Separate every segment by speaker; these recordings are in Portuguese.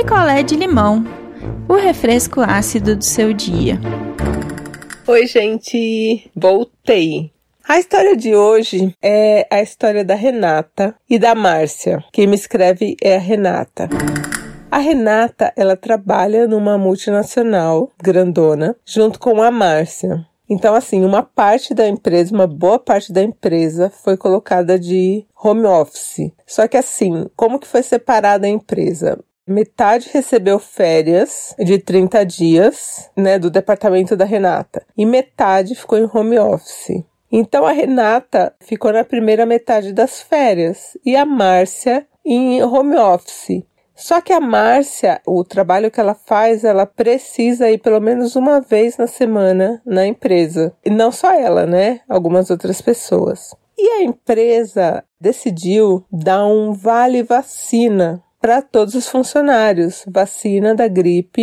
Speaker 1: picolé de limão, o refresco ácido do seu dia.
Speaker 2: Oi, gente! Voltei! A história de hoje é a história da Renata e da Márcia. Quem me escreve é a Renata. A Renata, ela trabalha numa multinacional grandona junto com a Márcia. Então, assim, uma parte da empresa, uma boa parte da empresa foi colocada de home office. Só que assim, como que foi separada a empresa? Metade recebeu férias de 30 dias, né, do departamento da Renata, e metade ficou em home office. Então a Renata ficou na primeira metade das férias e a Márcia em home office. Só que a Márcia, o trabalho que ela faz, ela precisa ir pelo menos uma vez na semana na empresa. E não só ela, né? Algumas outras pessoas. E a empresa decidiu dar um vale vacina para todos os funcionários, vacina da gripe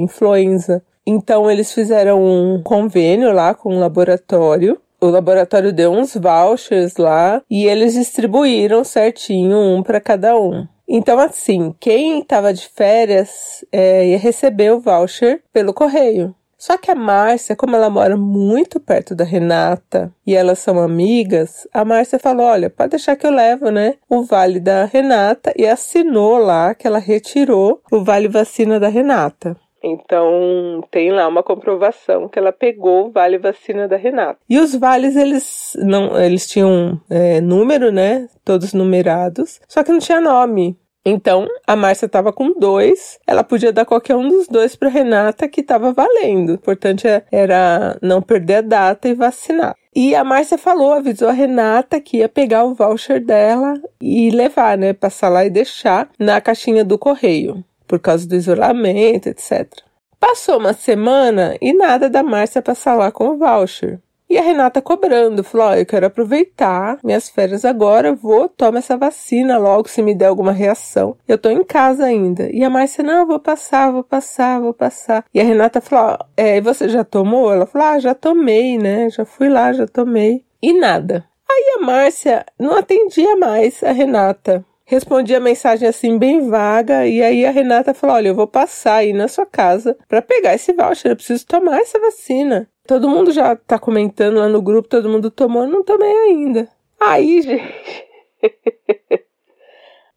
Speaker 2: influenza. Então eles fizeram um convênio lá com o laboratório o laboratório deu uns vouchers lá e eles distribuíram certinho um para cada um. Então, assim, quem estava de férias é, ia receber o voucher pelo correio. Só que a Márcia, como ela mora muito perto da Renata e elas são amigas, a Márcia falou: Olha, pode deixar que eu levo, né? O vale da Renata e assinou lá que ela retirou o vale vacina da Renata. Então tem lá uma comprovação que ela pegou o vale vacina da Renata. E os vales eles não, eles tinham é, número, né? Todos numerados, só que não tinha nome. Então, a Márcia estava com dois, ela podia dar qualquer um dos dois para Renata que estava valendo. O importante é, era não perder a data e vacinar. E a Márcia falou, avisou a Renata que ia pegar o voucher dela e levar, né? Passar lá e deixar na caixinha do correio por causa do isolamento, etc. Passou uma semana e nada da Márcia passar lá com o voucher. E a Renata cobrando, falou: oh, eu quero aproveitar minhas férias agora, vou, toma essa vacina logo se me der alguma reação. Eu tô em casa ainda. E a Márcia, não, vou passar, vou passar, vou passar. E a Renata falou: é, você já tomou? Ela falou: ah, já tomei, né? Já fui lá, já tomei. E nada. Aí a Márcia não atendia mais a Renata respondi a mensagem assim bem vaga e aí a Renata falou: "Olha, eu vou passar aí na sua casa para pegar esse voucher, eu preciso tomar essa vacina". Todo mundo já tá comentando lá no grupo, todo mundo tomou, não tomei ainda. Aí, gente,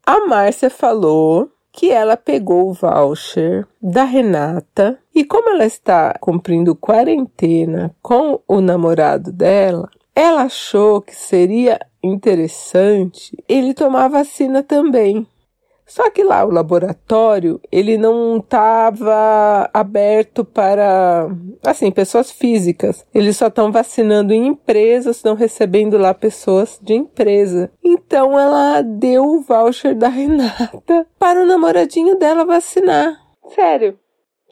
Speaker 2: a Márcia falou que ela pegou o voucher da Renata e como ela está cumprindo quarentena com o namorado dela, ela achou que seria interessante ele tomar vacina também. Só que lá o laboratório, ele não estava aberto para, assim, pessoas físicas. Eles só estão vacinando em empresas, estão recebendo lá pessoas de empresa. Então ela deu o voucher da Renata para o namoradinho dela vacinar. Sério.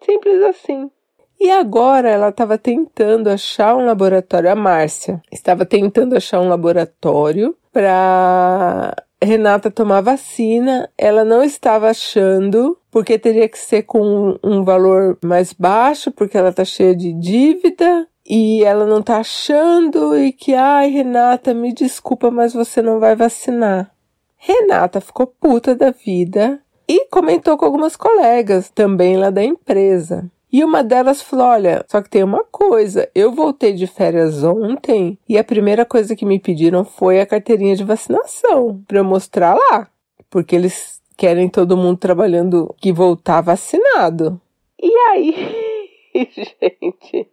Speaker 2: Simples assim. E agora ela estava tentando achar um laboratório, a Márcia estava tentando achar um laboratório para Renata tomar vacina. Ela não estava achando, porque teria que ser com um valor mais baixo, porque ela está cheia de dívida. E ela não tá achando e que, ai, Renata, me desculpa, mas você não vai vacinar. Renata ficou puta da vida e comentou com algumas colegas também lá da empresa. E uma delas falou: Olha, só que tem uma coisa, eu voltei de férias ontem e a primeira coisa que me pediram foi a carteirinha de vacinação para eu mostrar lá, porque eles querem todo mundo trabalhando que voltar vacinado. E aí, gente,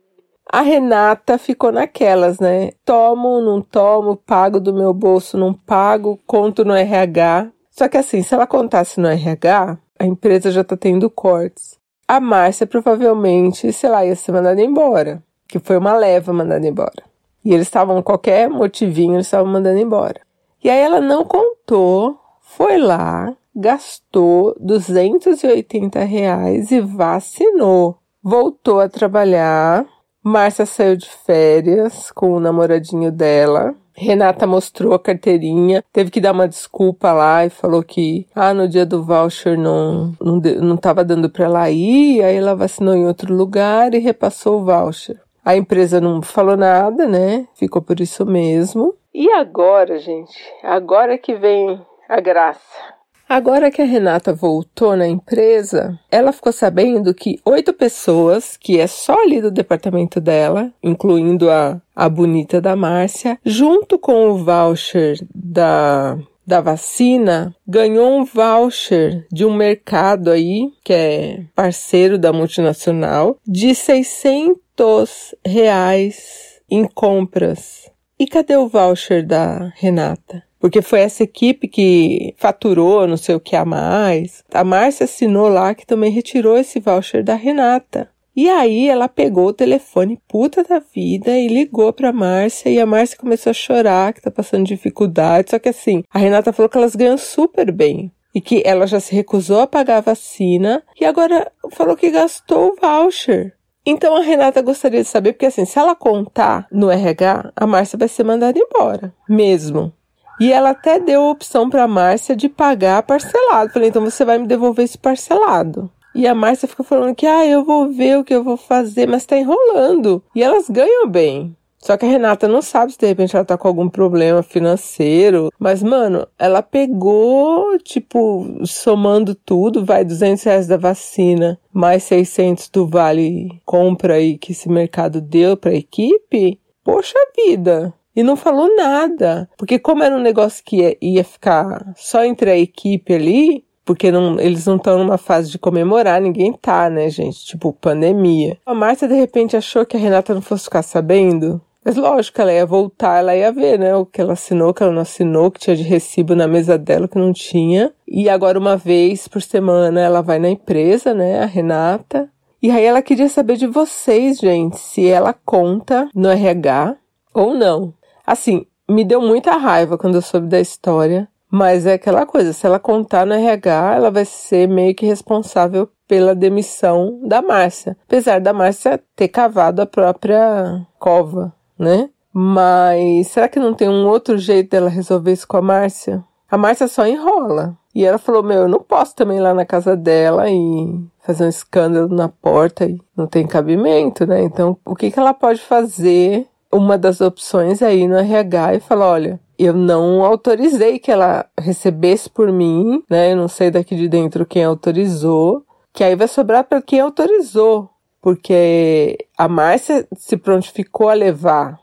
Speaker 2: a Renata ficou naquelas, né? Tomo, não tomo, pago do meu bolso, não pago, conto no RH. Só que assim, se ela contasse no RH, a empresa já tá tendo cortes a Márcia provavelmente, sei lá, ia ser mandada embora. Que foi uma leva mandada embora. E eles estavam, qualquer motivinho, eles estavam mandando embora. E aí ela não contou, foi lá, gastou 280 reais e vacinou. Voltou a trabalhar. Márcia saiu de férias com o namoradinho dela. Renata mostrou a carteirinha, teve que dar uma desculpa lá e falou que ah, no dia do voucher não não, não dando para ela ir, aí ela vacinou em outro lugar e repassou o voucher. A empresa não falou nada, né? Ficou por isso mesmo. E agora, gente? Agora que vem a graça. Agora que a Renata voltou na empresa, ela ficou sabendo que oito pessoas, que é só ali do departamento dela, incluindo a, a bonita da Márcia, junto com o voucher da da vacina ganhou um voucher de um mercado aí, que é parceiro da multinacional, de 600 reais em compras. E cadê o voucher da Renata? Porque foi essa equipe que faturou não sei o que a mais. A Márcia assinou lá que também retirou esse voucher da Renata. E aí ela pegou o telefone puta da vida e ligou pra Márcia e a Márcia começou a chorar que tá passando dificuldade. Só que assim, a Renata falou que elas ganham super bem. E que ela já se recusou a pagar a vacina e agora falou que gastou o voucher. Então a Renata gostaria de saber, porque assim, se ela contar no RH, a Márcia vai ser mandada embora. Mesmo. E ela até deu a opção para a Márcia de pagar parcelado. Falei, então você vai me devolver esse parcelado. E a Márcia fica falando que, ah, eu vou ver o que eu vou fazer, mas tá enrolando. E elas ganham bem. Só que a Renata não sabe se de repente ela tá com algum problema financeiro. Mas, mano, ela pegou, tipo, somando tudo, vai 200 reais da vacina, mais 600 do vale compra aí que esse mercado deu pra equipe. Poxa vida! E não falou nada. Porque como era um negócio que ia, ia ficar só entre a equipe ali, porque não, eles não estão numa fase de comemorar, ninguém tá, né, gente? Tipo, pandemia. A Márcia, de repente, achou que a Renata não fosse ficar sabendo. Mas lógico, ela ia voltar, ela ia ver, né? O que ela assinou, o que ela não assinou, que tinha de recibo na mesa dela, que não tinha. E agora, uma vez por semana, ela vai na empresa, né? A Renata. E aí ela queria saber de vocês, gente, se ela conta no RH ou não. Assim, me deu muita raiva quando eu soube da história, mas é aquela coisa, se ela contar no RH, ela vai ser meio que responsável pela demissão da Márcia. Apesar da Márcia ter cavado a própria cova, né? Mas será que não tem um outro jeito dela resolver isso com a Márcia? A Márcia só enrola. E ela falou: Meu, eu não posso também ir lá na casa dela e fazer um escândalo na porta e não tem cabimento, né? Então, o que, que ela pode fazer uma das opções aí no RH e falar, olha, eu não autorizei que ela recebesse por mim, né? Eu não sei daqui de dentro quem autorizou, que aí vai sobrar para quem autorizou, porque a Márcia se prontificou a levar.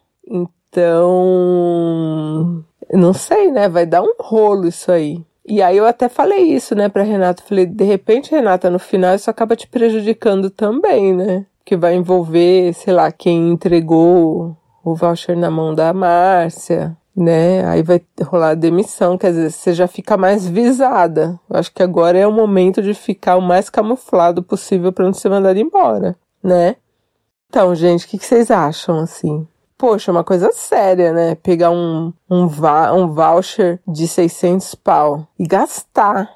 Speaker 2: Então, não sei, né? Vai dar um rolo isso aí. E aí eu até falei isso, né, para Renata, falei, de repente, Renata, no final isso acaba te prejudicando também, né? Que vai envolver, sei lá, quem entregou o voucher na mão da Márcia, né? Aí vai rolar a demissão, quer dizer, você já fica mais visada. Eu acho que agora é o momento de ficar o mais camuflado possível para não ser mandado embora, né? Então, gente, o que, que, vocês acham, assim? Poxa, uma coisa séria, né? Pegar um, um, um voucher de 600 pau e gastar.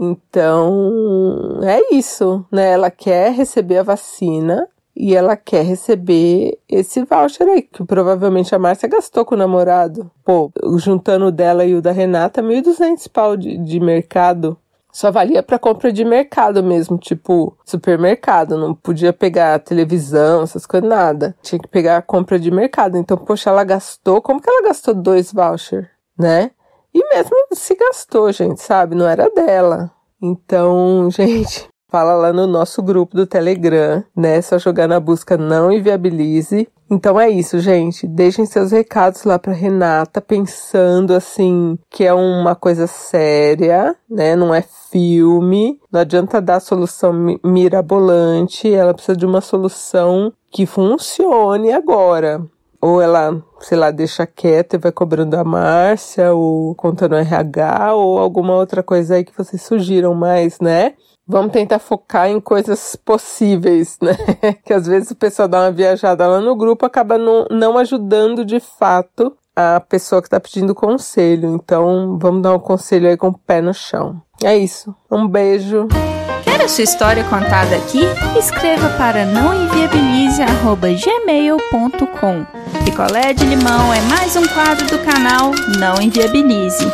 Speaker 2: Então, é isso, né? Ela quer receber a vacina, e ela quer receber esse voucher aí, que provavelmente a Márcia gastou com o namorado. Pô, juntando o dela e o da Renata, 1.200 pau de, de mercado. Só valia para compra de mercado mesmo, tipo supermercado. Não podia pegar televisão, essas coisas, nada. Tinha que pegar a compra de mercado. Então, poxa, ela gastou. Como que ela gastou dois vouchers, né? E mesmo se gastou, gente, sabe? Não era dela. Então, gente, Fala lá no nosso grupo do Telegram, né? Só jogar na busca não inviabilize. Então é isso, gente. Deixem seus recados lá para Renata, pensando assim que é uma coisa séria, né? Não é filme. Não adianta dar solução mirabolante. Ela precisa de uma solução que funcione agora. Ou ela, sei lá, deixa quieta e vai cobrando a Márcia, ou contando RH, ou alguma outra coisa aí que vocês sugiram mais, né? Vamos tentar focar em coisas possíveis, né? que às vezes o pessoal dá uma viajada lá no grupo acaba não, não ajudando de fato a pessoa que está pedindo conselho. Então, vamos dar um conselho aí com o pé no chão. É isso. Um beijo.
Speaker 1: Quer a sua história contada aqui? Escreva para nãoenviabilize.gmail.com Picolé de limão é mais um quadro do canal Não Enviabilize.